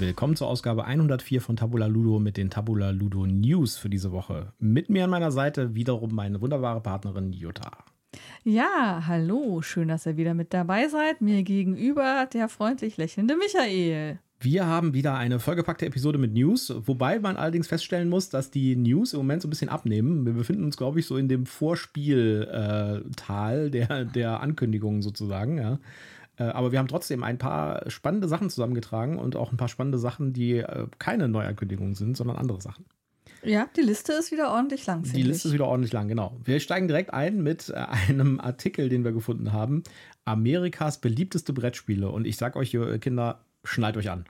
Willkommen zur Ausgabe 104 von Tabula Ludo mit den Tabula Ludo News für diese Woche. Mit mir an meiner Seite wiederum meine wunderbare Partnerin Jutta. Ja, hallo, schön, dass ihr wieder mit dabei seid. Mir gegenüber der freundlich lächelnde Michael. Wir haben wieder eine vollgepackte Episode mit News, wobei man allerdings feststellen muss, dass die News im Moment so ein bisschen abnehmen. Wir befinden uns, glaube ich, so in dem Vorspieltal äh, der, der Ankündigungen sozusagen. Ja. Äh, aber wir haben trotzdem ein paar spannende Sachen zusammengetragen und auch ein paar spannende Sachen, die äh, keine Neuankündigungen sind, sondern andere Sachen. Ja, die Liste ist wieder ordentlich lang. Die Liste ist wieder ordentlich lang, genau. Wir steigen direkt ein mit einem Artikel, den wir gefunden haben. Amerikas beliebteste Brettspiele. Und ich sag euch, Kinder, schnallt euch an.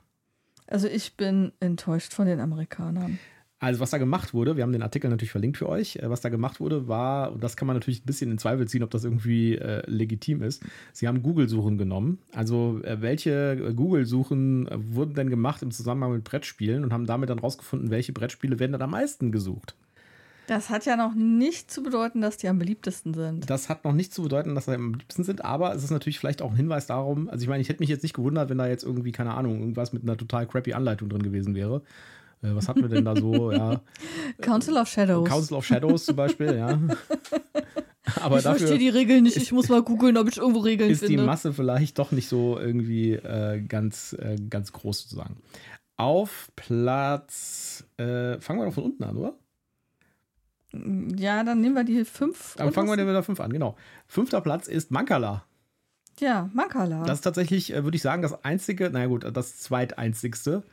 Also ich bin enttäuscht von den Amerikanern. Also was da gemacht wurde, wir haben den Artikel natürlich verlinkt für euch, äh, was da gemacht wurde, war, und das kann man natürlich ein bisschen in Zweifel ziehen, ob das irgendwie äh, legitim ist, sie haben Google-Suchen genommen. Also äh, welche Google-Suchen äh, wurden denn gemacht im Zusammenhang mit Brettspielen und haben damit dann rausgefunden, welche Brettspiele werden dann am meisten gesucht. Das hat ja noch nicht zu bedeuten, dass die am beliebtesten sind. Das hat noch nicht zu bedeuten, dass sie am beliebtesten sind, aber es ist natürlich vielleicht auch ein Hinweis darum, also ich meine, ich hätte mich jetzt nicht gewundert, wenn da jetzt irgendwie, keine Ahnung, irgendwas mit einer total crappy Anleitung drin gewesen wäre. Äh, was hatten wir denn da so? Ja. Council of Shadows. Council of Shadows zum Beispiel, ja. Aber ich verstehe die Regeln nicht. Ich muss mal googeln, ob ich irgendwo Regeln ist finde. Ist die Masse vielleicht doch nicht so irgendwie äh, ganz, äh, ganz groß sozusagen. Auf Platz, äh, fangen wir doch von unten an, oder? Ja, dann nehmen wir die fünf. Dann fangen wir mit der fünf an, genau. Fünfter Platz ist Mankala. Ja, Mankala. Das ist tatsächlich, äh, würde ich sagen, das einzige, naja gut, das zweiteinzigste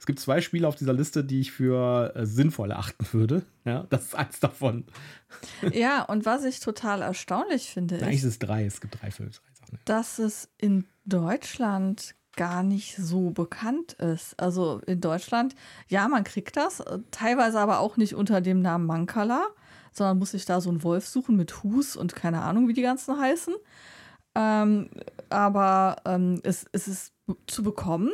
es gibt zwei Spiele auf dieser Liste, die ich für äh, sinnvoll erachten würde. Ja, das ist eins davon. Ja, und was ich total erstaunlich finde, ist. Eigentlich ist es drei, es gibt drei Sachen. Dass es in Deutschland gar nicht so bekannt ist. Also in Deutschland, ja, man kriegt das, äh, teilweise aber auch nicht unter dem Namen Mankala, sondern muss sich da so einen Wolf suchen mit Hus und keine Ahnung, wie die ganzen heißen. Ähm, aber ähm, es, es ist zu bekommen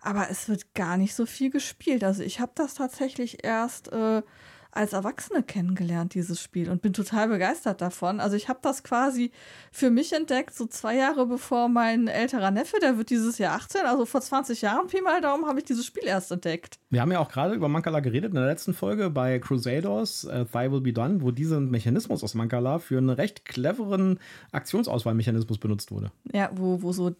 aber es wird gar nicht so viel gespielt. Also ich habe das tatsächlich erst äh, als Erwachsene kennengelernt, dieses Spiel, und bin total begeistert davon. Also ich habe das quasi für mich entdeckt, so zwei Jahre bevor mein älterer Neffe, der wird dieses Jahr 18, also vor 20 Jahren, Pi mal Daumen, habe ich dieses Spiel erst entdeckt. Wir haben ja auch gerade über Mancala geredet in der letzten Folge bei Crusaders, uh, Thy Will Be Done, wo dieser Mechanismus aus Mancala für einen recht cleveren Aktionsauswahlmechanismus benutzt wurde. Ja, wo, wo so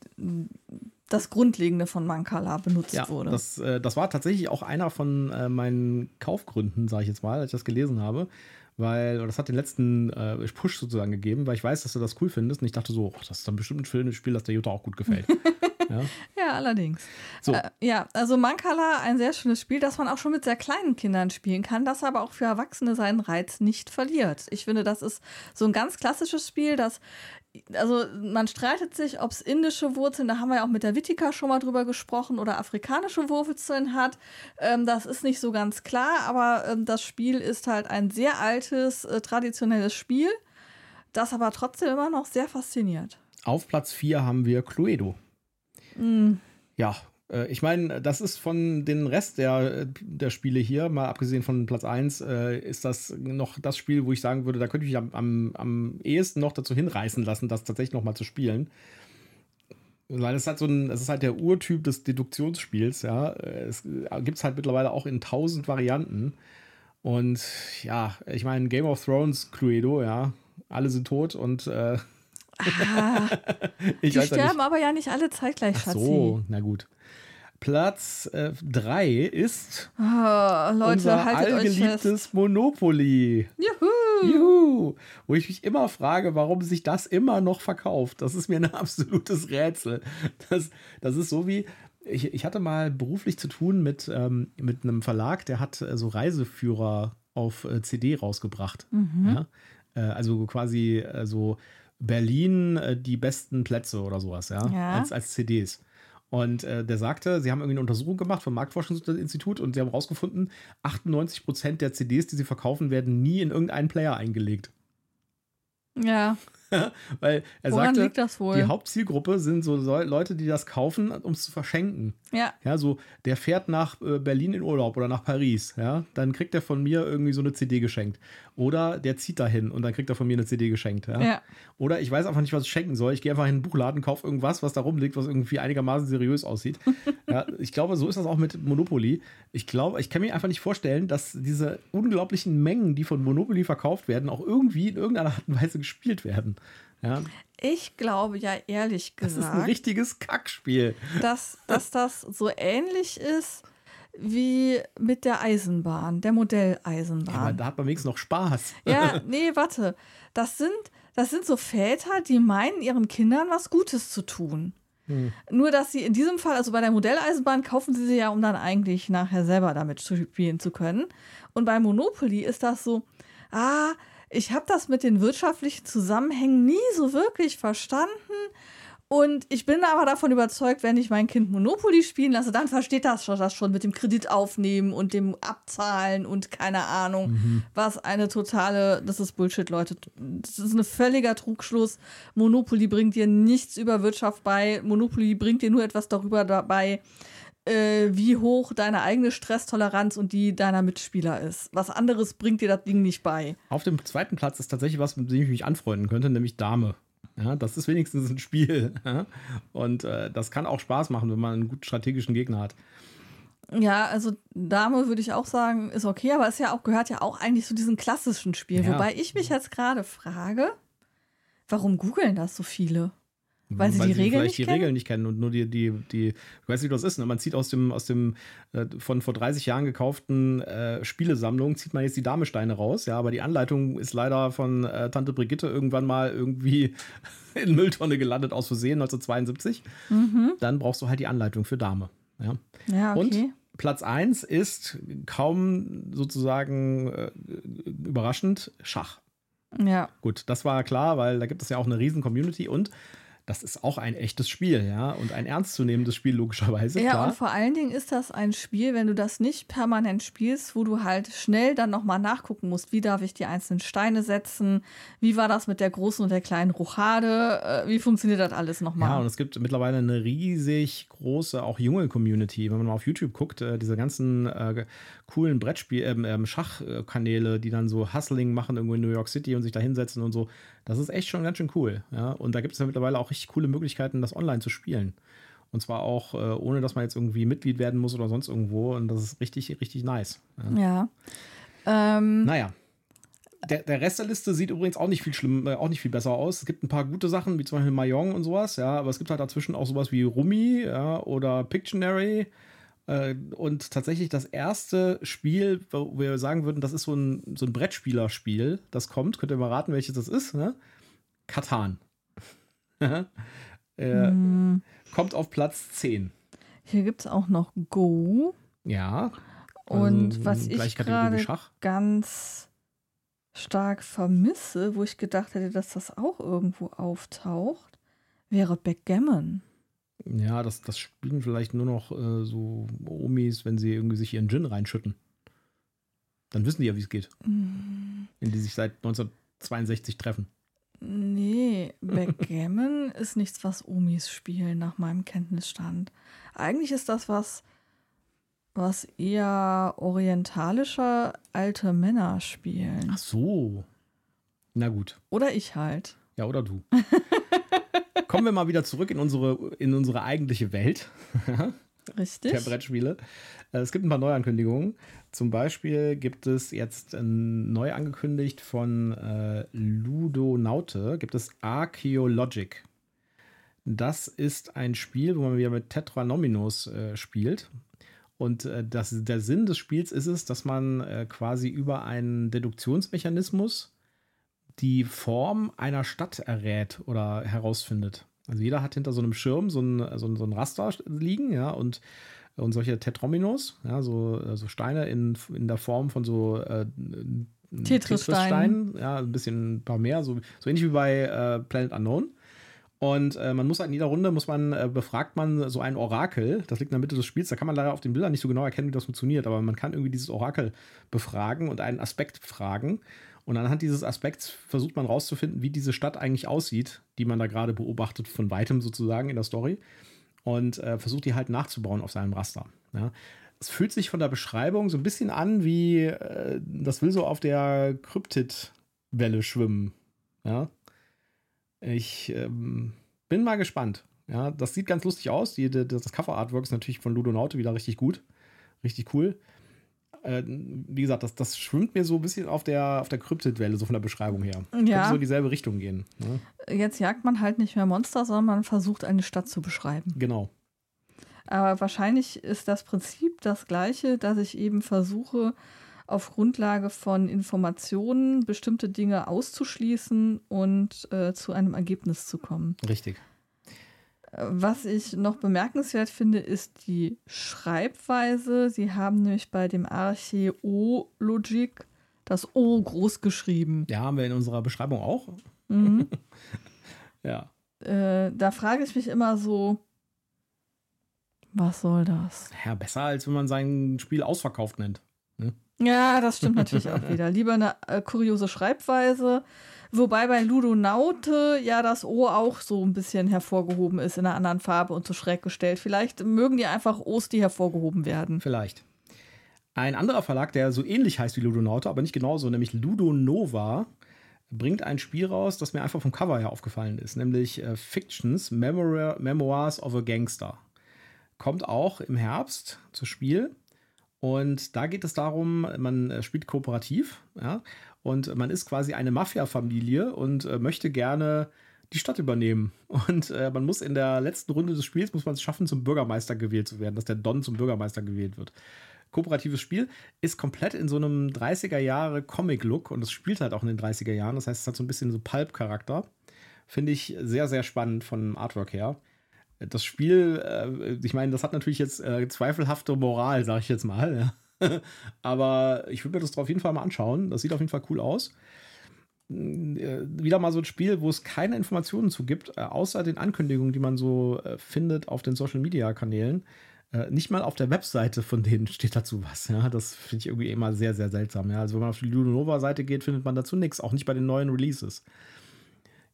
das Grundlegende von Mancala benutzt ja, wurde. Das, äh, das war tatsächlich auch einer von äh, meinen Kaufgründen, sage ich jetzt mal, als ich das gelesen habe. Weil, das hat den letzten äh, Push sozusagen gegeben, weil ich weiß, dass du das cool findest. Und ich dachte so, oh, das ist dann bestimmt ein Spiel, das der Jutta auch gut gefällt. ja? ja, allerdings. So. Äh, ja, also Mancala, ein sehr schönes Spiel, das man auch schon mit sehr kleinen Kindern spielen kann, das aber auch für Erwachsene seinen Reiz nicht verliert. Ich finde, das ist so ein ganz klassisches Spiel, das also man streitet sich, ob es indische Wurzeln, da haben wir ja auch mit der Wittika schon mal drüber gesprochen, oder afrikanische Wurzeln hat. Ähm, das ist nicht so ganz klar, aber ähm, das Spiel ist halt ein sehr altes, äh, traditionelles Spiel, das aber trotzdem immer noch sehr fasziniert. Auf Platz 4 haben wir Cluedo. Mm. Ja, ich meine, das ist von den Rest der, der Spiele hier, mal abgesehen von Platz 1, äh, ist das noch das Spiel, wo ich sagen würde, da könnte ich mich am, am, am ehesten noch dazu hinreißen lassen, das tatsächlich noch mal zu spielen. Weil es halt so ein, es ist halt der Urtyp des Deduktionsspiels, ja. Es gibt es halt mittlerweile auch in tausend Varianten. Und ja, ich meine, Game of Thrones Cluedo, ja, alle sind tot und äh, Ah, die sterben aber ja nicht alle zeitgleich, Ach so, na gut. Platz 3 äh, ist oh, Leute, unser allgeliebtes Monopoly. Juhu. Juhu! Wo ich mich immer frage, warum sich das immer noch verkauft. Das ist mir ein absolutes Rätsel. Das, das ist so wie, ich, ich hatte mal beruflich zu tun mit, ähm, mit einem Verlag, der hat äh, so Reiseführer auf äh, CD rausgebracht. Mhm. Ja? Äh, also quasi äh, so Berlin äh, die besten Plätze oder sowas, ja, ja. Als, als CDs. Und äh, der sagte, sie haben irgendwie eine Untersuchung gemacht vom Marktforschungsinstitut und sie haben herausgefunden, 98 Prozent der CDs, die sie verkaufen, werden nie in irgendeinen Player eingelegt. Ja. Weil er Woran sagte, die Hauptzielgruppe sind so Leu- Leute, die das kaufen, um es zu verschenken. Ja. Ja, so, der fährt nach äh, Berlin in Urlaub oder nach Paris, ja, dann kriegt er von mir irgendwie so eine CD geschenkt. Oder der zieht dahin und dann kriegt er von mir eine CD geschenkt, ja. Ja. Oder ich weiß einfach nicht, was ich schenken soll. Ich gehe einfach in den Buchladen, kaufe irgendwas, was da rumliegt, was irgendwie einigermaßen seriös aussieht. ja, ich glaube, so ist das auch mit Monopoly. Ich glaube, ich kann mir einfach nicht vorstellen, dass diese unglaublichen Mengen, die von Monopoly verkauft werden, auch irgendwie in irgendeiner Art und Weise gespielt werden. Ja, Ich glaube ja ehrlich das ist ein gesagt, richtiges Kackspiel. dass, dass das so ähnlich ist wie mit der Eisenbahn, der Aber Modelleisenbahn. da hat man wenigstens noch Spaß. Ja, nee, warte. Das sind, das sind so Väter, die meinen, ihren Kindern was Gutes zu tun. Hm. Nur, dass sie in diesem Fall, also bei der Modelleisenbahn, kaufen sie sie ja, um dann eigentlich nachher selber damit zu spielen zu können. Und bei Monopoly ist das so, ah, ich habe das mit den wirtschaftlichen Zusammenhängen nie so wirklich verstanden. Und ich bin aber davon überzeugt, wenn ich mein Kind Monopoly spielen lasse, dann versteht das schon, das schon mit dem Kredit aufnehmen und dem Abzahlen und keine Ahnung, was eine totale, das ist Bullshit, Leute. Das ist ein völliger Trugschluss. Monopoly bringt dir nichts über Wirtschaft bei. Monopoly bringt dir nur etwas darüber dabei, äh, wie hoch deine eigene Stresstoleranz und die deiner Mitspieler ist. Was anderes bringt dir das Ding nicht bei. Auf dem zweiten Platz ist tatsächlich was, mit dem ich mich anfreunden könnte, nämlich Dame. Ja, das ist wenigstens ein Spiel. Und äh, das kann auch Spaß machen, wenn man einen gut strategischen Gegner hat. Ja, also Dame würde ich auch sagen, ist okay, aber es ja auch, gehört ja auch eigentlich zu diesen klassischen Spielen. Ja. Wobei ich mich jetzt gerade frage, warum googeln das so viele? Weil sie die Regeln vielleicht nicht die kennen? Regeln nicht kennen und nur die, die, die, ich weiß nicht, was das ist. Ne? Man zieht aus dem, aus dem äh, von vor 30 Jahren gekauften äh, Spielesammlung, zieht man jetzt die Damesteine raus, ja, aber die Anleitung ist leider von äh, Tante Brigitte irgendwann mal irgendwie in Mülltonne gelandet aus Versehen 1972. Dann brauchst du halt die Anleitung für Dame. Ja. Ja, okay. Und Platz 1 ist kaum sozusagen äh, überraschend Schach. ja. Gut, das war klar, weil da gibt es ja auch eine riesen Community und das ist auch ein echtes Spiel, ja, und ein ernstzunehmendes Spiel logischerweise, Ja, klar. und vor allen Dingen ist das ein Spiel, wenn du das nicht permanent spielst, wo du halt schnell dann nochmal nachgucken musst, wie darf ich die einzelnen Steine setzen, wie war das mit der großen und der kleinen Rochade, äh, wie funktioniert das alles Ja, nochmal? und es gibt mittlerweile eine riesig große, auch junge Community. Wenn man mal auf YouTube guckt, äh, diese ganzen äh, coolen Brettspiel, ähm, ähm, Schachkanäle, die dann so Hustling machen irgendwo in New York City und sich da hinsetzen und so, das ist echt schon ganz schön cool. Ja? Und da gibt es ja mittlerweile auch richtig coole Möglichkeiten, das online zu spielen. Und zwar auch, äh, ohne dass man jetzt irgendwie Mitglied werden muss oder sonst irgendwo. Und das ist richtig, richtig nice. Ja. ja. Ähm, Naja. Der, der Rest der Liste sieht übrigens auch nicht viel schlimm, äh, auch nicht viel besser aus. Es gibt ein paar gute Sachen, wie zum Beispiel Mahjong und sowas, ja, aber es gibt halt dazwischen auch sowas wie Rummy, ja, oder Pictionary. Äh, und tatsächlich das erste Spiel, wo wir sagen würden, das ist so ein, so ein Brettspielerspiel, das kommt, könnt ihr mal raten, welches das ist, ne? Katan. äh, hm, kommt auf Platz 10. hier gibt es auch noch Go Ja. und Also, was ich gerade ganz stark vermisse, wo ich gedacht hätte, dass das auch irgendwo auftaucht, wäre Backgammon. Ja, das, das spielen vielleicht nur noch äh, so Omis, wenn sie irgendwie sich ihren Gin reinschütten. Dann wissen die ja, wie es geht. Hm. Wenn die sich seit 1962 treffen. Nee, Backgammon ist nichts, was Omis spielen, nach meinem Kenntnisstand. Eigentlich ist das was, was eher orientalische alte Männer spielen. Ach so. Na gut. Oder ich halt. Ja, oder du. Kommen wir mal wieder zurück in unsere, in unsere eigentliche Welt Richtig? der Brettspiele. Äh, Es gibt ein paar Neuankündigungen. Zum Beispiel gibt es jetzt äh, neu angekündigt von äh, Ludonaute, gibt es Archaeologic. Das ist ein Spiel, wo man wieder mit Tetranominos äh, spielt. Und äh, das, der Sinn des Spiels ist es, dass man äh, quasi über einen Deduktionsmechanismus die Form einer Stadt errät oder herausfindet. Also jeder hat hinter so einem Schirm so ein, so ein, so ein Raster liegen, ja, und, und solche Tetrominos, ja, so, so Steine in, in der Form von so äh, Tetris-Steinen. ja, ein bisschen ein paar mehr, so, so ähnlich wie bei äh, Planet Unknown. Und äh, man muss halt in jeder Runde muss man, äh, befragt man so ein Orakel, das liegt in der Mitte des Spiels, da kann man leider auf den Bildern nicht so genau erkennen, wie das funktioniert, aber man kann irgendwie dieses Orakel befragen und einen Aspekt fragen. Und anhand dieses Aspekts versucht man rauszufinden, wie diese Stadt eigentlich aussieht, die man da gerade beobachtet, von weitem sozusagen in der Story. Und äh, versucht die halt nachzubauen auf seinem Raster. Ja. Es fühlt sich von der Beschreibung so ein bisschen an, wie äh, das will so auf der Kryptid-Welle schwimmen. Ja. Ich ähm, bin mal gespannt. Ja, das sieht ganz lustig aus. Die, das Cover-Artwork ist natürlich von Ludonaute wieder richtig gut. Richtig cool. Äh, wie gesagt, das, das schwimmt mir so ein bisschen auf der, auf der Kryptid-Welle, so von der Beschreibung her. Ja. Könnte so in dieselbe Richtung gehen. Ne? Jetzt jagt man halt nicht mehr Monster, sondern man versucht, eine Stadt zu beschreiben. Genau. Aber wahrscheinlich ist das Prinzip das gleiche, dass ich eben versuche, auf Grundlage von Informationen bestimmte Dinge auszuschließen und äh, zu einem Ergebnis zu kommen. Richtig. Was ich noch bemerkenswert finde, ist die Schreibweise. Sie haben nämlich bei dem Archäologik das O groß geschrieben. Ja, haben wir in unserer Beschreibung auch. Mhm. ja. Äh, da frage ich mich immer so, was soll das? Ja, besser als wenn man sein Spiel ausverkauft nennt. Ne? Ja, das stimmt natürlich auch wieder. Lieber eine äh, kuriose Schreibweise. Wobei bei Ludonaute ja das O auch so ein bisschen hervorgehoben ist in einer anderen Farbe und so schräg gestellt. Vielleicht mögen die einfach O's, die hervorgehoben werden. Vielleicht. Ein anderer Verlag, der so ähnlich heißt wie Ludonaute, aber nicht genauso, nämlich Ludonova, bringt ein Spiel raus, das mir einfach vom Cover her aufgefallen ist, nämlich äh, Fictions Memor Memoirs of a Gangster. Kommt auch im Herbst zu Spiel. Und da geht es darum, man äh, spielt kooperativ, ja, und man ist quasi eine Mafia-Familie und äh, möchte gerne die Stadt übernehmen. Und äh, man muss in der letzten Runde des Spiels muss man es schaffen, zum Bürgermeister gewählt zu werden, dass der Don zum Bürgermeister gewählt wird. Kooperatives Spiel ist komplett in so einem 30er Jahre Comic-Look und es spielt halt auch in den 30er Jahren. Das heißt, es hat so ein bisschen so Pulp-Charakter. Finde ich sehr, sehr spannend von Artwork her. Das Spiel, äh, ich meine, das hat natürlich jetzt äh, zweifelhafte Moral, sage ich jetzt mal. Ja. Aber ich würde mir das auf jeden Fall mal anschauen. Das sieht auf jeden Fall cool aus. Äh, wieder mal so ein Spiel, wo es keine Informationen zu gibt, äh, außer den Ankündigungen, die man so äh, findet auf den Social Media Kanälen. Nicht mal auf der Webseite von denen steht dazu was. Ja, das finde ich irgendwie immer sehr, sehr seltsam. Ja, also wenn man auf die Ludonova-Seite geht, findet man dazu nichts, auch nicht bei den neuen Releases.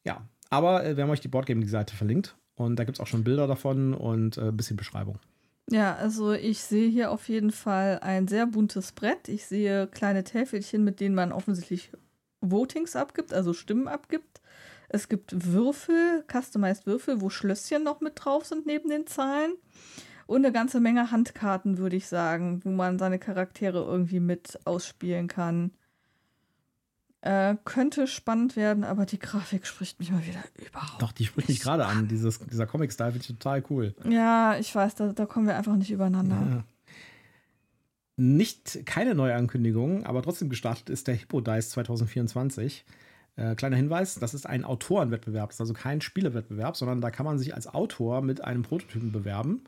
Ja, aber wir haben euch die Boardgaming-Seite verlinkt und da gibt es auch schon Bilder davon und ein bisschen Beschreibung. Ja, also ich sehe hier auf jeden Fall ein sehr buntes Brett. Ich sehe kleine Täfelchen, mit denen man offensichtlich Votings abgibt, also Stimmen abgibt. Es gibt Würfel, customized Würfel, wo Schlösschen noch mit drauf sind neben den Zahlen. Und eine ganze Menge Handkarten, würde ich sagen, wo man seine Charaktere irgendwie mit ausspielen kann. Äh, könnte spannend werden, aber die Grafik spricht mich mal wieder überhaupt. Doch, die spricht mich gerade an. Dieses, dieser Comic-Style finde ich total cool. Ja, ich weiß, da, da kommen wir einfach nicht übereinander. Ja. Nicht keine neue Ankündigung, aber trotzdem gestartet ist der Hippo Dice 2024. Äh, kleiner Hinweis: Das ist ein Autorenwettbewerb. Das ist also kein Spielewettbewerb, sondern da kann man sich als Autor mit einem Prototypen bewerben.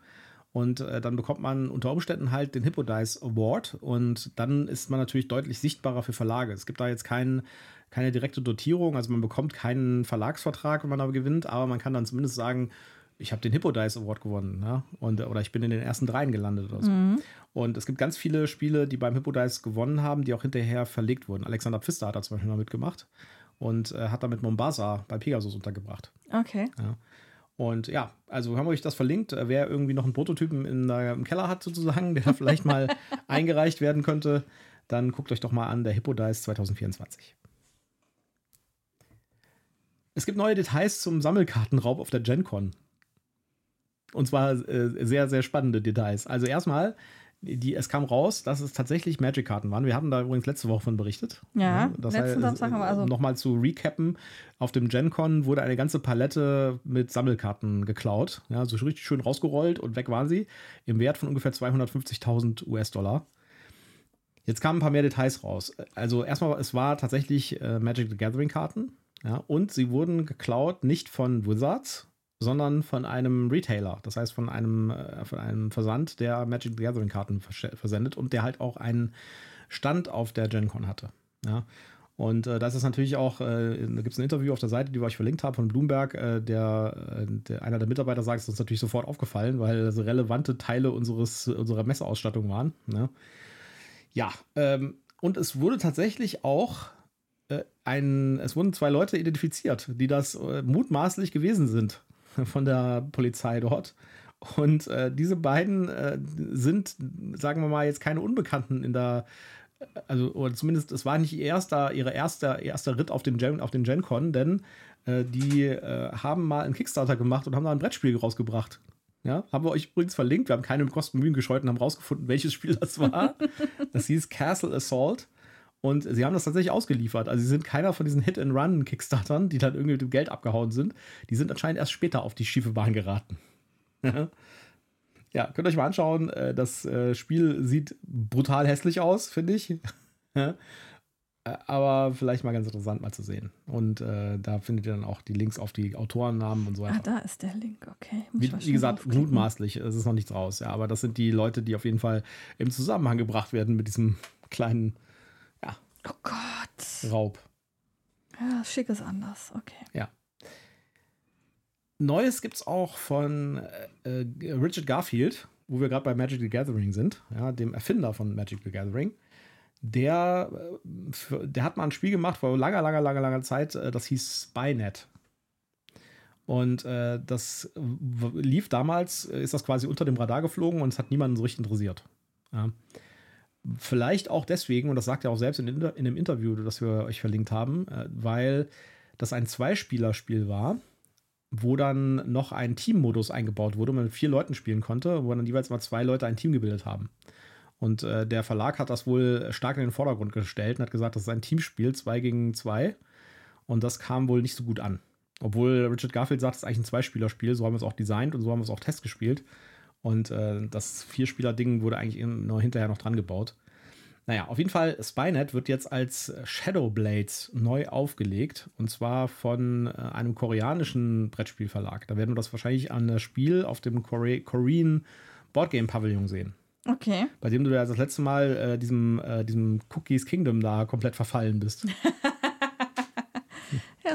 Und äh, dann bekommt man unter Umständen halt den Hippodice Award und dann ist man natürlich deutlich sichtbarer für Verlage. Es gibt da jetzt kein, keine direkte Dotierung, also man bekommt keinen Verlagsvertrag, wenn man da gewinnt, aber man kann dann zumindest sagen, ich habe den Hippodice Award gewonnen, ja? und, oder ich bin in den ersten dreien gelandet oder so. Mhm. Und es gibt ganz viele Spiele, die beim Hippodice gewonnen haben, die auch hinterher verlegt wurden. Alexander Pfister hat da zum Beispiel mal mitgemacht und äh, hat damit Mombasa bei Pegasus untergebracht. Okay. Ja. Und ja, also haben wir euch das verlinkt. Äh, wer irgendwie noch einen Prototypen in der, im Keller hat, sozusagen, der vielleicht mal eingereicht werden könnte, dann guckt euch doch mal an, der Hippo Dice 2024. Es gibt neue Details zum Sammelkartenraub auf der GenCon. Und zwar äh, sehr, sehr spannende Details. Also erstmal die, es kam raus, dass es tatsächlich Magic-Karten waren. Wir hatten da übrigens letzte Woche von berichtet. Ja, das letzten Samstag haben wir also. Nochmal zu recappen: Auf dem GenCon wurde eine ganze Palette mit Sammelkarten geklaut. Ja, so richtig schön rausgerollt und weg waren sie. Im Wert von ungefähr 250.000 US-Dollar. Jetzt kamen ein paar mehr Details raus. Also, erstmal, es war tatsächlich äh, Magic the Gathering-Karten. Ja, und sie wurden geklaut nicht von Wizards, sondern von einem Retailer, das heißt von einem, äh, von einem Versand, der Magic the Gathering Karten versendet und der halt auch einen Stand auf der Gen Con hatte. Ja. Und äh, das ist natürlich auch, äh, da gibt es ein Interview auf der Seite, die wir euch verlinkt haben von Bloomberg, äh, der, äh, der, einer der Mitarbeiter sagt, es ist uns natürlich sofort aufgefallen, weil das relevante Teile unseres, unserer Messeausstattung waren. Ne? Ja, ähm, und es wurde tatsächlich auch äh, ein, es wurden zwei Leute identifiziert, die das mutmaßlich gewesen sind von der Polizei dort. Und äh, diese beiden äh, sind, sagen wir mal, jetzt keine Unbekannten in der, also oder zumindest es war nicht ihr erster, ihre erster, erster Ritt auf den Gen, auf den GenCon, denn äh, die äh, haben mal einen Kickstarter gemacht und haben da ein Brettspiel rausgebracht. Ja, haben wir euch übrigens verlinkt. Wir haben keine Kosten Mühen gescheut und haben rausgefunden, welches Spiel das war. das hieß Castle Assault. Und sie haben das tatsächlich ausgeliefert. Also sie sind keiner von diesen Hit-and-Run-Kickstartern, die dann irgendwie mit dem Geld abgehauen sind. Die sind anscheinend erst später auf die schiefe Bahn geraten. ja, könnt ihr euch mal anschauen. Äh, das äh, Spiel sieht brutal hässlich aus, finde ich. Äh, aber vielleicht mal ganz interessant mal zu sehen. Und äh, da findet ihr dann auch die Links auf die Autorennamen und so weiter. Ah, da ist der Link, okay. Wie, wie, gesagt, mutmaßlich, es ist noch nichts raus, ja, aber das sind die Leute, die auf jeden Fall im Zusammenhang gebracht werden mit diesem kleinen oh Gott. Raub. Ja, schick ist anders, okay. Ja. Neues gibt es auch von äh, äh, Richard Garfield, wo wir gerade bei Magic the Gathering sind, ja, dem Erfinder von Magic the Gathering der, äh, der hat mal ein Spiel gemacht vor langer, langer, langer, langer Zeit, äh, das hieß Spynet. Und äh, das lief damals, ist das quasi unter dem Radar geflogen und es hat niemanden so richtig interessiert. Ja. Vielleicht auch deswegen, und das sagt er auch selbst in, in dem Interview, das wir euch verlinkt haben, äh, weil das ein Zweispielerspiel war, wo dann noch ein Teammodus eingebaut wurde, wo man mit vier Leuten spielen konnte, wo dann jeweils mal zwei Leute ein Team gebildet haben. Und äh, der Verlag hat das wohl stark in den Vordergrund gestellt und hat gesagt, das ist ein Teamspiel, zwei gegen zwei. Und das kam wohl nicht so gut an. Obwohl Richard Garfield sagt, es ist eigentlich ein Zweispielerspiel, so haben wir es auch designt und so haben wir es auch Test gespielt. Und äh, das Vierspieler-Ding wurde eigentlich nur hinterher noch dran gebaut. Naja, auf jeden Fall, Spynet wird jetzt als Shadowblades neu aufgelegt. Und zwar von äh, einem koreanischen Brettspielverlag. Da werden wir das wahrscheinlich an das Spiel auf dem Kore Korean Boardgame Pavillon sehen. Okay. Bei dem du ja das letzte Mal äh, diesem, äh, diesem Cookies Kingdom da komplett verfallen bist.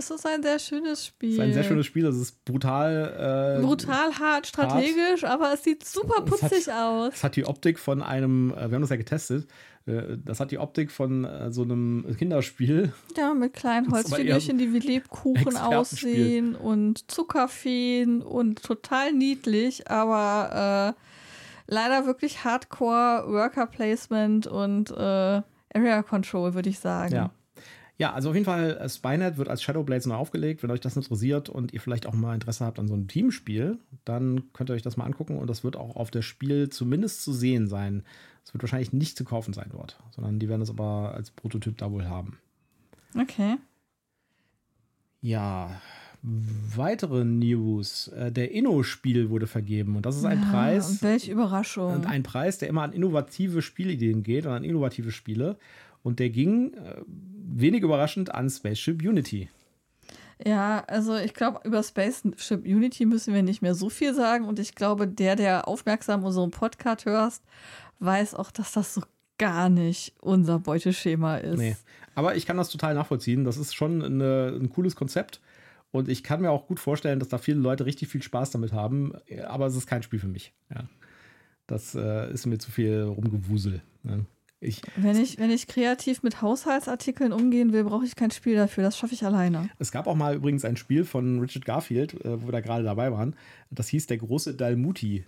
es ist ein sehr schönes Spiel. Es ist ein sehr schönes Spiel. Es ist brutal. Äh, brutal hart, strategisch, hart. aber es sieht super putzig es hat, aus. Es hat die Optik von einem, äh, wir haben das ja getestet, äh, das hat die Optik von äh, so einem Kinderspiel. Ja, mit kleinen Holzfigürchen, die wie Lebkuchen aussehen und Zuckerfeen und total niedlich, aber leider wirklich Hardcore Worker Placement und äh, Area Control, würde ich sagen. Ja. Ja, also auf jeden Fall, äh, Spynet wird als Shadowblades neu aufgelegt. Wenn euch das interessiert und ihr vielleicht auch mal Interesse habt an so einem Teamspiel, dann könnt ihr euch das mal angucken und das wird auch auf der Spiel zumindest zu sehen sein. Es wird wahrscheinlich nicht zu kaufen sein dort, sondern die werden es aber als Prototyp da wohl haben. Okay. Ja, weitere News. Äh, der Inno-Spiel wurde vergeben und das ist ein ja, Preis. Welche Überraschung. Ein Preis, der immer an innovative Spielideen geht und an innovative Spiele. Und der ging äh, wenig überraschend an Spaceship Unity. Ja, also ich glaube, über Spaceship Unity müssen wir nicht mehr so viel sagen. Und ich glaube, der, der aufmerksam unseren Podcast hörst, weiß auch, dass das so gar nicht unser Beuteschema ist. Nee, aber ich kann das total nachvollziehen. Das ist schon eine, ein cooles Konzept. Und ich kann mir auch gut vorstellen, dass da viele Leute richtig viel Spaß damit haben, aber es ist kein Spiel für mich. Ja. Das äh, ist mir zu viel rumgewusel. Ne? Ich, wenn, ich, wenn ich kreativ mit Haushaltsartikeln umgehen will, brauche ich kein Spiel dafür. Das schaffe ich alleine. Es gab auch mal übrigens ein Spiel von Richard Garfield, äh, wo wir da gerade dabei waren. Das hieß Der große Dalmuti.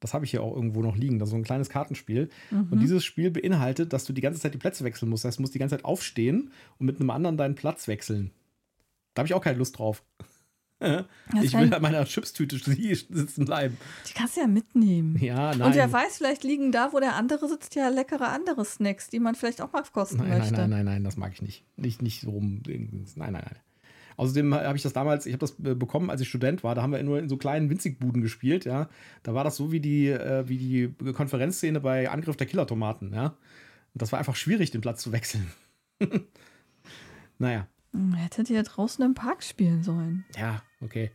Das habe ich hier auch irgendwo noch liegen. Das ist so ein kleines Kartenspiel. Mhm. Und dieses Spiel beinhaltet, dass du die ganze Zeit die Plätze wechseln musst. Das heißt, du musst die ganze Zeit aufstehen und mit einem anderen deinen Platz wechseln. Da habe ich auch keine Lust drauf. Ich will an meiner Chipstüte sitzen bleiben. Die kannst du ja mitnehmen. Ja, nein. Und wer weiß, vielleicht liegen da, wo der andere sitzt, ja leckere andere Snacks, die man vielleicht auch mal kosten nein, möchte. Nein, nein, nein, nein, das mag ich nicht. Nicht, nicht so rum. Nein, nein, nein. Außerdem habe ich das damals, ich habe das äh, bekommen, als ich Student war. Da haben wir nur in so kleinen Winzigbuden gespielt, ja. Da war das so wie die, äh, wie die Konferenzszene bei Angriff der Killertomaten, ja. Und das war einfach schwierig, den Platz zu wechseln. naja. Hättet ihr draußen im Park spielen sollen. Ja, okay.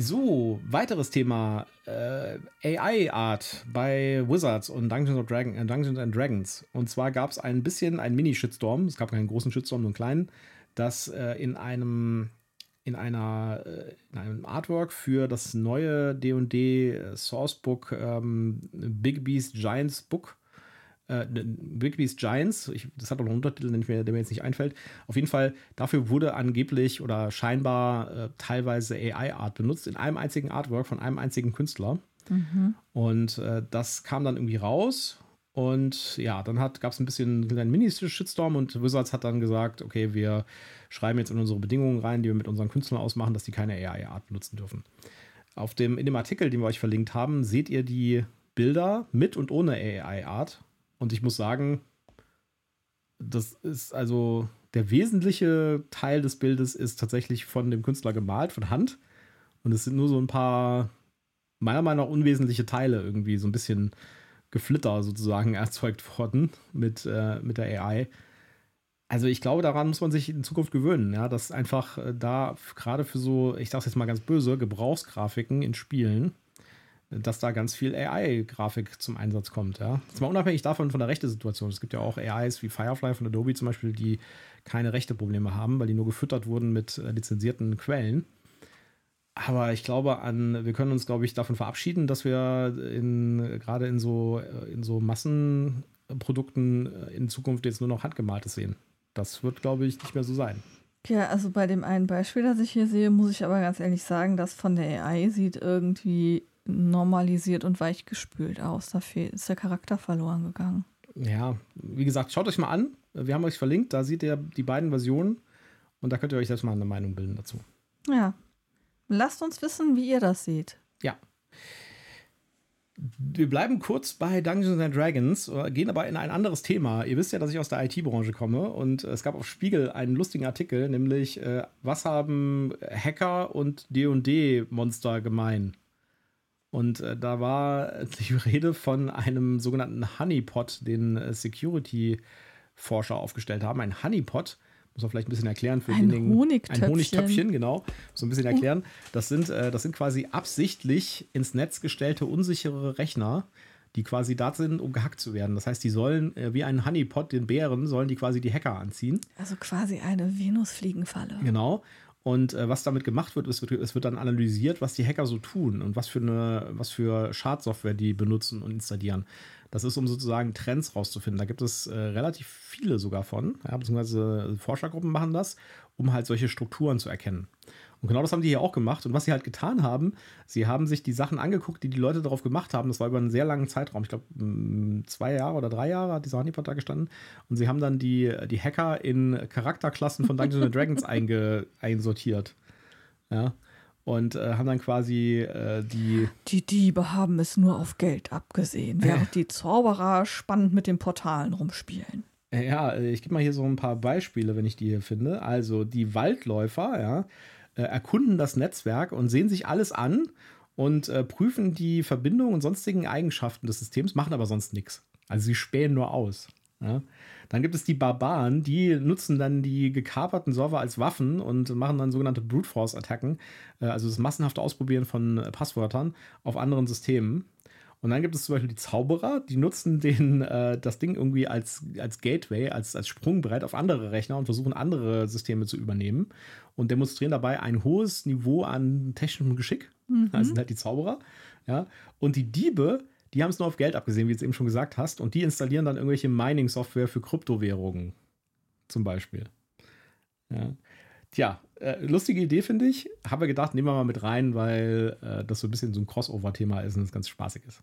So, weiteres Thema. Äh, AI-Art bei Wizards und Dungeons, Dragon, äh, Dungeons and Dragons. Und zwar gab es ein bisschen einen Mini-Shitstorm. Es gab keinen großen Shitstorm, nur einen kleinen. Das äh, in einem in einer äh, in einem Artwork für das neue D&D Sourcebook ähm, Big Beast Giants Book äh, Wigby's Giants, ich, das hat auch noch einen Untertitel, der mir, der mir jetzt nicht einfällt. Auf jeden Fall, dafür wurde angeblich oder scheinbar äh, teilweise AI-Art benutzt, in einem einzigen Artwork von einem einzigen Künstler. Mhm. Und äh, das kam dann irgendwie raus. Und ja, dann gab es ein bisschen einen Mini-Shitstorm und Wizards hat dann gesagt, okay, wir schreiben jetzt in unsere Bedingungen rein, die wir mit unseren Künstlern ausmachen, dass die keine AI-Art benutzen dürfen. Auf dem, in dem Artikel, den wir euch verlinkt haben, seht ihr die Bilder mit und ohne AI-Art. Und ich muss sagen, das ist also der wesentliche Teil des Bildes ist tatsächlich von dem Künstler gemalt, von Hand. Und es sind nur so ein paar, meiner Meinung nach, unwesentliche Teile irgendwie, so ein bisschen Geflitter sozusagen erzeugt worden mit, äh, mit der AI. Also ich glaube, daran muss man sich in Zukunft gewöhnen, ja, dass einfach äh, da gerade für so, ich sage jetzt mal ganz böse, Gebrauchsgrafiken in Spielen dass da ganz viel AI-Grafik zum Einsatz kommt. Ja. Mal unabhängig davon von der rechte Situation. Es gibt ja auch AIs wie Firefly von Adobe zum Beispiel, die keine rechte Probleme haben, weil die nur gefüttert wurden mit äh, lizenzierten Quellen. Aber ich glaube an, wir können uns, glaube ich, davon verabschieden, dass wir in, gerade in so, äh, in so Massenprodukten äh, in Zukunft jetzt nur noch handgemaltes sehen. Das wird, glaube ich, nicht mehr so sein. Ja, also bei dem einen Beispiel, das ich hier sehe, muss ich aber ganz ehrlich sagen, das von der AI sieht irgendwie normalisiert und weichgespült aus. Da ist der Charakter verloren gegangen. Ja, wie gesagt, schaut euch mal an. Wir haben euch verlinkt, da seht ihr die beiden Versionen und da könnt ihr euch selbst mal eine Meinung bilden dazu. Ja. Lasst uns wissen, wie ihr das seht. Ja. Wir bleiben kurz bei Dungeons and Dragons, gehen aber in ein anderes Thema. Ihr wisst ja, dass ich aus der IT-Branche komme und es gab auf Spiegel einen lustigen Artikel, nämlich äh, was haben Hacker und D&D-Monster gemein? Und äh, da war die Rede von einem sogenannten Honeypot, den äh, Security-Forscher aufgestellt haben. Ein Honeypot, muss man vielleicht ein bisschen erklären für ein diejenigen. Honigtöpfchen. Ein Honigtöpfchen, genau. So ein bisschen erklären. Das sind, äh, das sind quasi absichtlich ins Netz gestellte unsichere Rechner, die quasi da sind, um gehackt zu werden. Das heißt, die sollen äh, wie ein Honeypot, den Bären, sollen die quasi die Hacker anziehen. Also quasi eine Venusfliegenfalle. Genau. Und äh, was damit gemacht wird, es wird, wird dann analysiert, was die Hacker so tun und was für eine, was für Schadsoftware die benutzen und installieren. Das ist, um sozusagen Trends rauszufinden. Da gibt es äh, relativ viele sogar von, ja, beziehungsweise Forschergruppen machen das, um halt solche Strukturen zu erkennen. Und genau das haben die hier auch gemacht. Und was sie halt getan haben, sie haben sich die Sachen angeguckt, die die Leute darauf gemacht haben. Das war über einen sehr langen Zeitraum. Ich glaube, mm, zwei Jahre oder drei Jahre hat dieser Honeypot da gestanden. Und sie haben dann die, die Hacker in Charakterklassen von Dungeons Dragons einge, einsortiert. Ja. Und äh, haben dann quasi äh, die. Die Diebe haben es nur auf Geld abgesehen, während äh. die Zauberer spannend mit den Portalen rumspielen. Ja, ich gebe mal hier so ein paar Beispiele, wenn ich die hier finde. Also die Waldläufer, ja, äh, erkunden das Netzwerk und sehen sich alles an und äh, prüfen die Verbindungen und sonstigen Eigenschaften des Systems, machen aber sonst nichts. Also sie spähen nur aus. Ja? Dann gibt es die Barbaren, die nutzen dann die gekaperten Server als Waffen und machen dann sogenannte Brute Force Attacken, äh, also das massenhafte Ausprobieren von äh, Passwörtern auf anderen Systemen. Und dann gibt es zum Beispiel die Zauberer, die nutzen den, äh, das Ding irgendwie als, als Gateway, als, als Sprungbrett auf andere Rechner und versuchen andere Systeme zu übernehmen und demonstrieren dabei ein hohes Niveau an technischem Geschick. Mhm. Das sind halt die Zauberer. Ja. Und die Diebe, die haben es nur auf Geld abgesehen, wie du es eben schon gesagt hast. Und die installieren dann irgendwelche Mining-Software für Kryptowährungen. Zum Beispiel. Ja. Tja, äh, lustige Idee, finde ich. Habe gedacht, nehmen wir mal mit rein, weil äh, das so ein bisschen so ein Crossover-Thema ist und es ganz spaßig ist.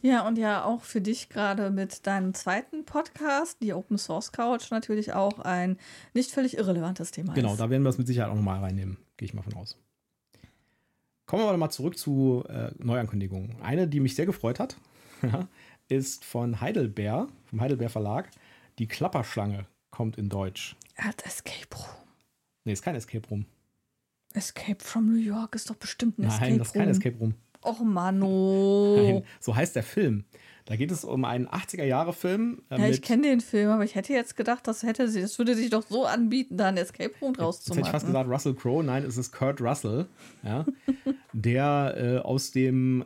Ja, und ja auch für dich gerade mit deinem zweiten Podcast, die Open Source Couch, natürlich auch ein nicht völlig irrelevantes Thema genau, ist. Genau, da werden wir es mit Sicherheit auch nochmal reinnehmen, gehe ich mal von aus. Kommen wir aber mal zurück zu äh, Neuankündigungen. Eine, die mich sehr gefreut hat, ist von Heidelbeer, vom Heidelbeer Verlag. Die Klapperschlange kommt in Deutsch. Er hat Escape Room. Nee, ist kein Escape Room. Escape from New York ist doch bestimmt ein Nein, Escape Room. Nein, das ist kein Escape Room. Och, Mano. Nein, so heißt der Film. Da geht es um einen 80er-Jahre-Film. Äh, ja, ich kenne den Film, aber ich hätte jetzt gedacht, das, hätte, das würde sich doch so anbieten, da einen Escape Room draus zu machen. Hätte ich fast gesagt Russell Crowe. Nein, es ist Kurt Russell, ja, der äh, aus dem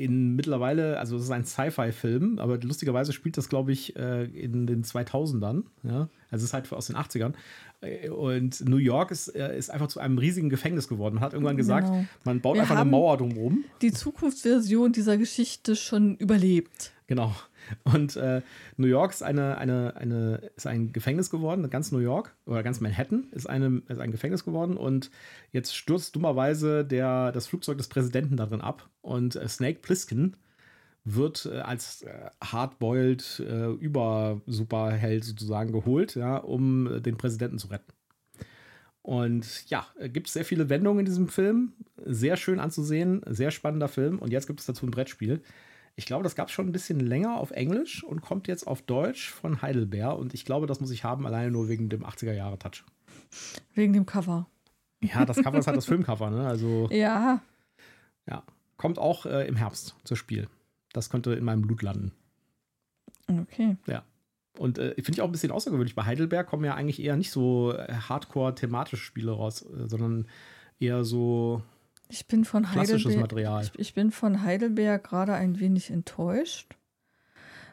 in mittlerweile, also es ist ein Sci-Fi-Film, aber lustigerweise spielt das, glaube ich, äh, in den 2000ern. Ja? Also es ist halt aus den 80ern. Äh, und New York ist, äh, ist einfach zu einem riesigen Gefängnis geworden. Man hat irgendwann gesagt, genau. man baut Wir einfach eine Mauer drumherum. Die Zukunftsversion dieser Geschichte schon überlebt. Genau. Und äh, New York ist, eine, eine, eine, ist ein Gefängnis geworden, ganz New York oder ganz Manhattan ist, eine, ist ein Gefängnis geworden. Und jetzt stürzt dummerweise der, das Flugzeug des Präsidenten darin ab. Und äh, Snake Plissken wird äh, als äh, hardboiled äh, Über-Superheld sozusagen geholt, ja, um den Präsidenten zu retten. Und ja, gibt es sehr viele Wendungen in diesem Film. Sehr schön anzusehen, sehr spannender Film. Und jetzt gibt es dazu ein Brettspiel. Ich glaube, das gab es schon ein bisschen länger auf Englisch und kommt jetzt auf Deutsch von Heidelberg. Und ich glaube, das muss ich haben, alleine nur wegen dem 80er-Jahre-Touch. Wegen dem Cover. Ja, das Cover ist halt das Filmcover, ne? Also. Ja. Ja. Kommt auch äh, im Herbst zu Spiel. Das könnte in meinem Blut landen. Okay. Ja. Und äh, finde ich auch ein bisschen außergewöhnlich. Bei Heidelberg kommen ja eigentlich eher nicht so äh, hardcore-thematische Spiele raus, äh, sondern eher so ich bin von Heidelberg, Material. Ich, ich bin von Heidelberg gerade ein wenig enttäuscht,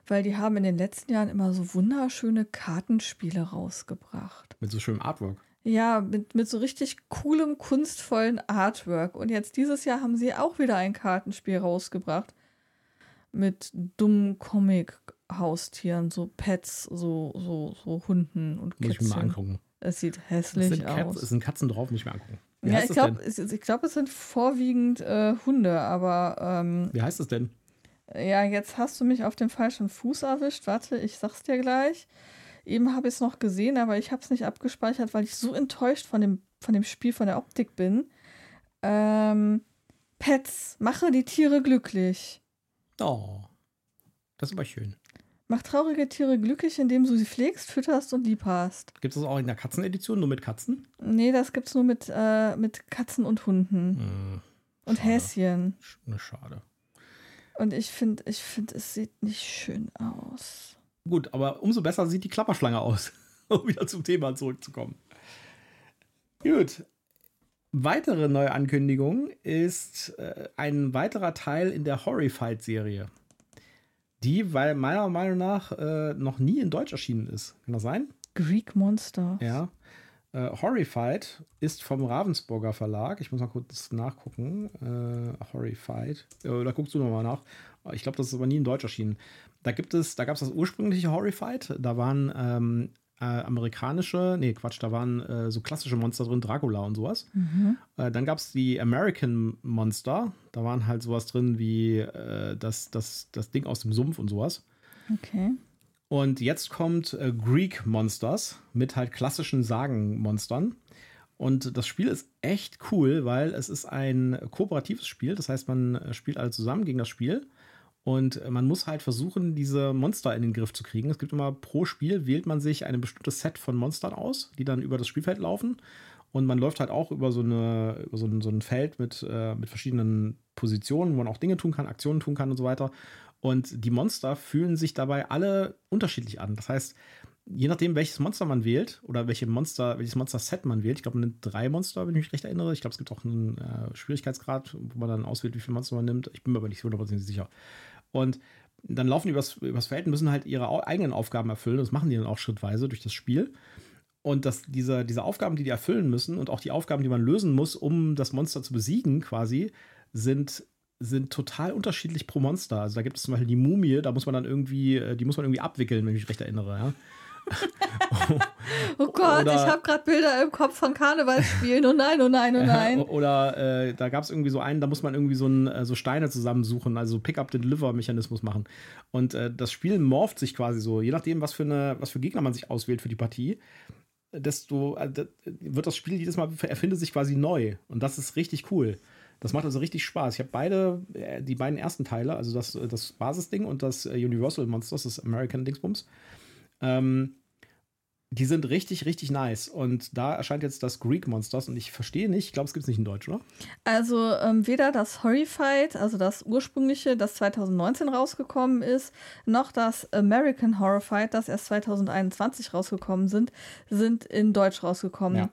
weil die haben in den letzten Jahren immer so wunderschöne Kartenspiele rausgebracht. Mit so schönem Artwork. Ja, mit, mit so richtig coolem, kunstvollen Artwork. Und jetzt dieses Jahr haben sie auch wieder ein Kartenspiel rausgebracht. Mit dummen Comic-Haustieren, so Pets, so, so, so Hunden und Muss ich mir mal Kätzchen. angucken. Es sieht hässlich Cats, es aus. sind Katzen drauf, muss ich mir angucken. Wie Ja, ich glaube, ich glaub, es sind vorwiegend äh, Hunde, aber ähm, Wie heißt es denn? ja, jetzt hast du mich auf dem falschen Fuß erwischt. Warte, ich sag's dir gleich. Eben habe ich es noch gesehen, aber ich habe es nicht abgespeichert, weil ich so enttäuscht von dem, von dem Spiel, von der Optik bin. Ähm, Pets, mache die Tiere glücklich. Oh. Das ist aber schön. Mach traurige Tiere glücklich, indem du sie pflegst, fütterst und lieb hast. Gibt es das auch in der Katzenedition, nur mit Katzen? Nee, das gibt's nur mit, äh, mit Katzen und Hunden. Hm, Und schade. Häschen. sch- ne, schade. Und ich finde, ich find, es sieht nicht schön aus. Gut, aber umso besser sieht die Klapperschlange aus, um wieder zum Thema zurückzukommen. Gut. Weitere neue Ankündigung ist äh, ein weiterer Teil in der Horrified-Serie. Die, weil meiner Meinung nach äh, noch nie in Deutsch erschienen ist. Kann das sein? Greek Monster. Ja. Äh, Horrified ist vom Ravensburger Verlag. Ich muss mal kurz nachgucken. Äh, Horrified. Äh, da guckst du nochmal nach. Ich glaube, das ist aber nie in Deutsch erschienen. Da gibt es, da gab es das ursprüngliche Horrified. Da waren ähm, äh, amerikanische, nee, Quatsch, da waren äh, so klassische Monster drin, Dracula und sowas. Mhm. Äh, dann gab es die American Monster. Da waren halt sowas drin wie äh, das, das, das Ding aus dem Sumpf und sowas. Okay. Und jetzt kommt äh, Greek Monsters mit halt klassischen Sagenmonstern. Und das Spiel ist echt cool, weil es ist ein kooperatives Spiel. Das heißt, man äh, spielt alle zusammen gegen das Spiel. Und äh, man muss halt versuchen, diese Monster in den Griff zu kriegen. Es gibt immer pro Spiel, wählt man sich ein bestimmtes Set von Monstern aus, die dann über das Spielfeld laufen. Und man läuft halt auch über so, eine, über so, ein, so ein Feld mit, äh, mit verschiedenen Positionen, wo man auch Dinge tun kann, Aktionen tun kann und so weiter. Und die Monster fühlen sich dabei alle unterschiedlich an. Das heißt, je nachdem, welches Monster man wählt oder welche Monster, welches Monster-Set man wählt, ich glaube, man nimmt drei Monster, wenn ich mich recht erinnere. Ich glaube, es gibt auch einen äh, Schwierigkeitsgrad, wo man dann auswählt, wie viele Monster man nimmt. Ich bin mir aber nicht hundertprozentig sicher. Und dann laufen die übers, übers Feld und müssen halt ihre eigenen Aufgaben erfüllen. Das machen die dann auch schrittweise durch das Spiel. Und dass diese, diese Aufgaben, die die erfüllen müssen und auch die Aufgaben, die man lösen muss, um das Monster zu besiegen, quasi, sind, sind total unterschiedlich pro Monster. Also da gibt es zum Beispiel die Mumie, da muss man dann irgendwie, äh, die muss man irgendwie abwickeln, wenn ich mich recht erinnere. Ja? Oh Gott, Oder- ich habe gerade Bilder im Kopf von Karnevalsspielen. Oh nein, oh nein, oh nein. Oder äh, da gab es irgendwie so einen, da muss man irgendwie so, ein, äh, so Steine zusammensuchen, also Pick-up-Deliver-Mechanismus machen. Und äh, das Spiel morpht sich quasi so, je nachdem, was für, eine, was für Gegner man sich auswählt für die Partie, desto äh, wird das Spiel jedes Mal erfindet sich quasi neu. Und das ist richtig cool. Das macht also richtig Spaß. Ich habe beide, äh, die beiden ersten Teile, also das, das Basisding und das Universal Monsters, das American Dingsbums. Ähm, die sind richtig, richtig nice. Und da erscheint jetzt das Greek Monsters und ich verstehe nicht, ich glaube, es gibt es nicht in Deutsch, oder? Also ähm, weder das Horrified, also das ursprüngliche, das 2019 rausgekommen ist, noch das American Horrified, das erst 2021 rausgekommen sind, sind in Deutsch rausgekommen. Ja.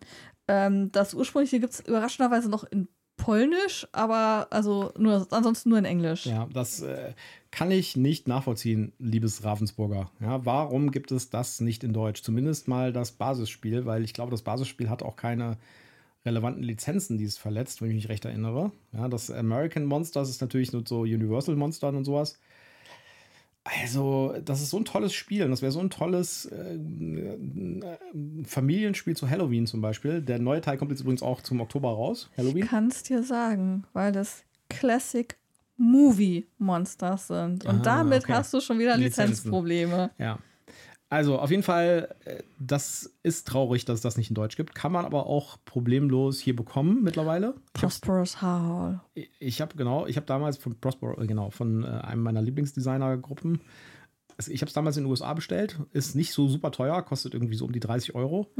Ähm, das ursprüngliche gibt es überraschenderweise noch in Polnisch, aber also nur ansonsten nur in Englisch. Ja, das äh, kann ich nicht nachvollziehen, liebes Ravensburger. Ja, warum gibt es das nicht in Deutsch? Zumindest mal das Basisspiel, weil ich glaube, das Basisspiel hat auch keine relevanten Lizenzen, die es verletzt, wenn ich mich recht erinnere. Ja, das American Monsters ist natürlich nur so Universal Monstern und sowas. Also, das ist so ein tolles Spiel und das wäre so ein tolles äh, äh, Familienspiel zu Halloween zum Beispiel. Der neue Teil kommt jetzt übrigens auch zum Oktober raus. Halloween. Ich kann es dir sagen, weil das Classic Movie Monsters sind. Und Ah, damit okay. hast du schon wieder Lizenzen. Lizenzprobleme. Ja. Also, auf jeden Fall, äh, das ist traurig, dass es das nicht in Deutsch gibt. Kann man aber auch problemlos hier bekommen mittlerweile. Prosperous Hall. Ich habe genau, ich habe damals von Prospero, äh, genau, von äh, einem meiner Lieblingsdesignergruppen. Also ich habe es damals in den USA bestellt. Ist nicht so super teuer, kostet irgendwie so um die 30 Euro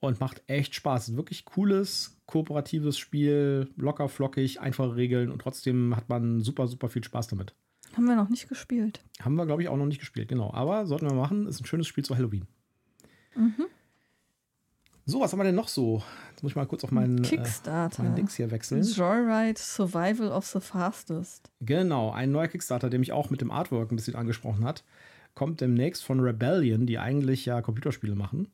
und macht echt Spaß. Wirklich cooles, kooperatives Spiel, locker, flockig, einfache Regeln und trotzdem hat man super, super viel Spaß damit. Haben wir noch nicht gespielt. Haben wir, glaube ich, auch noch nicht gespielt, genau. Aber sollten wir machen. Ist ein schönes Spiel zu Halloween. So, was haben wir denn noch so? Jetzt muss ich mal kurz auf meinen, äh, Kickstarter. meinen Dings hier wechseln. Joyride Survival of the Fastest. Genau, ein neuer Kickstarter, der mich auch mit dem Artwork ein bisschen angesprochen hat, kommt demnächst von Rebellion, die eigentlich ja Computerspiele machen.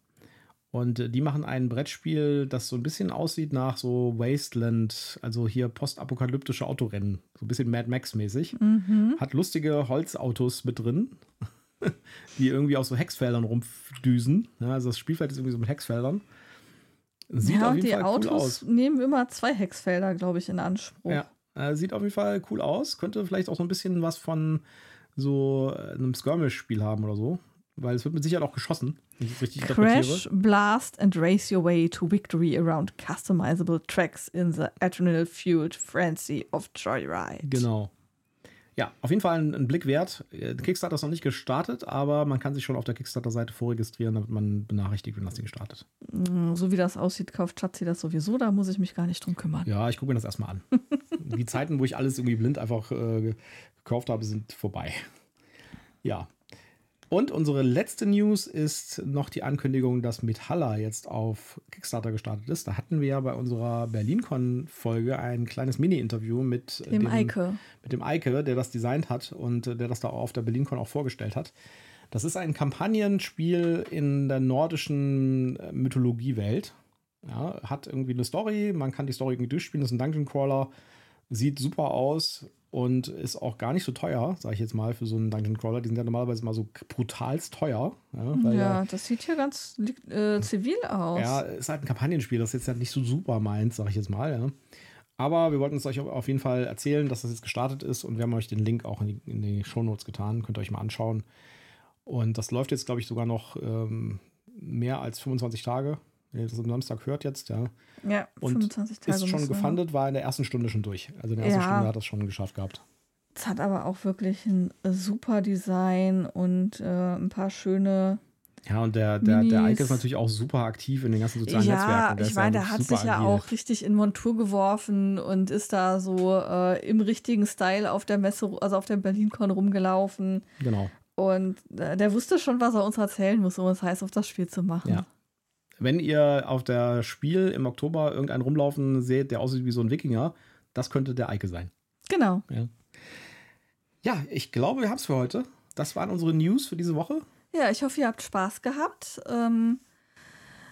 Und äh, die machen ein Brettspiel, das so ein bisschen aussieht nach so Wasteland, also hier postapokalyptische Autorennen, so ein bisschen Mad Max-mäßig. Hat lustige Holzautos mit drin, die irgendwie auf so Hexfeldern rumdüsen. Ja, also das Spielfeld ist irgendwie so mit Hexfeldern. Sieht ja, auf jeden die Fall cool Autos aus. nehmen immer zwei Hexfelder, glaube ich, in Anspruch. Ja, äh, sieht auf jeden Fall cool aus. Könnte vielleicht auch so ein bisschen was von so äh, einem Skirmish-Spiel haben oder so. Weil es wird mit Sicherheit auch geschossen, Crash, blast and race your way to victory around customizable tracks in the adrenal-fueled frenzy of Joyride. Genau. Ja, auf jeden Fall ein, ein Blick wert. Äh, Kickstarter ist noch nicht gestartet, aber man kann sich schon auf der Kickstarter-Seite vorregistrieren, damit man benachrichtigt, wenn das Ding startet. So wie das aussieht, kauft Schatzi das sowieso, da muss ich mich gar nicht drum kümmern. Ja, ich gucke mir das erstmal an. Die Zeiten, wo ich alles irgendwie blind einfach äh, gekauft habe, sind vorbei. Ja. Und unsere letzte News ist noch die Ankündigung, dass Metalla jetzt auf Kickstarter gestartet ist. Da hatten wir ja bei unserer BerlinCon-Folge ein kleines Mini-Interview mit äh, Dem Eike. mit dem Eike, der das designt hat und der das da auf der BerlinCon auch vorgestellt hat. Das ist ein Kampagnenspiel in der nordischen äh, Mythologiewelt. Ja, hat irgendwie eine Story, man kann die Story irgendwie durchspielen, das ist ein Dungeon Crawler, sieht super aus und ist auch gar nicht so teuer, sage ich jetzt mal, für so einen Dungeon Crawler. Die sind ja normalerweise mal so brutalst teuer. Ja, weil Ja, das sieht hier ganz äh, zivil aus. ja, ist halt ein Kampagnenspiel, das ist jetzt halt nicht so super meins, sag ich jetzt mal. Ja. Aber wir wollten es euch auf jeden Fall erzählen, dass das jetzt gestartet ist und wir haben euch den Link auch in die, in die Shownotes getan. Könnt ihr euch mal anschauen. Und das läuft jetzt, glaube ich, sogar noch ähm, mehr als 25 Tage. Wenn ihr das am Samstag hört jetzt, ja. Ja, Und 25 Tage. ist schon gefundet, war in der ersten Stunde schon durch. Also in der ersten Ja. Stunde hat das schon geschafft gehabt. Es hat aber auch wirklich ein super Design und äh, ein paar schöne. Ja, und der, der, der. Eike ist natürlich auch super aktiv in den ganzen sozialen Ja, Netzwerken. Der ich meine, ja der hat sich ja agil. auch richtig in Montur geworfen und ist da so äh, im richtigen Style auf der Messe, also auf der BerlinCon rumgelaufen. Genau. Und äh, der wusste schon, was er uns erzählen muss, um es heiß auf das Spiel zu machen. Ja. Wenn ihr auf der Spiel im Oktober irgendeinen rumlaufen seht, der aussieht wie so ein Wikinger, das könnte der Eike sein. Genau. Ja, ich glaube, wir haben es für heute. Das waren unsere News für diese Woche. Ja, ich hoffe, ihr habt Spaß gehabt. Ähm,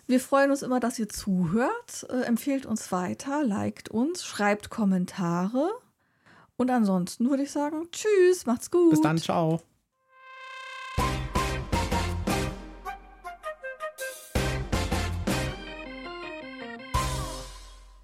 wir freuen uns immer, dass ihr zuhört. Äh, empfehlt uns weiter, liked uns, schreibt Kommentare. Und ansonsten würde ich sagen, tschüss, macht's gut. Bis dann, ciao.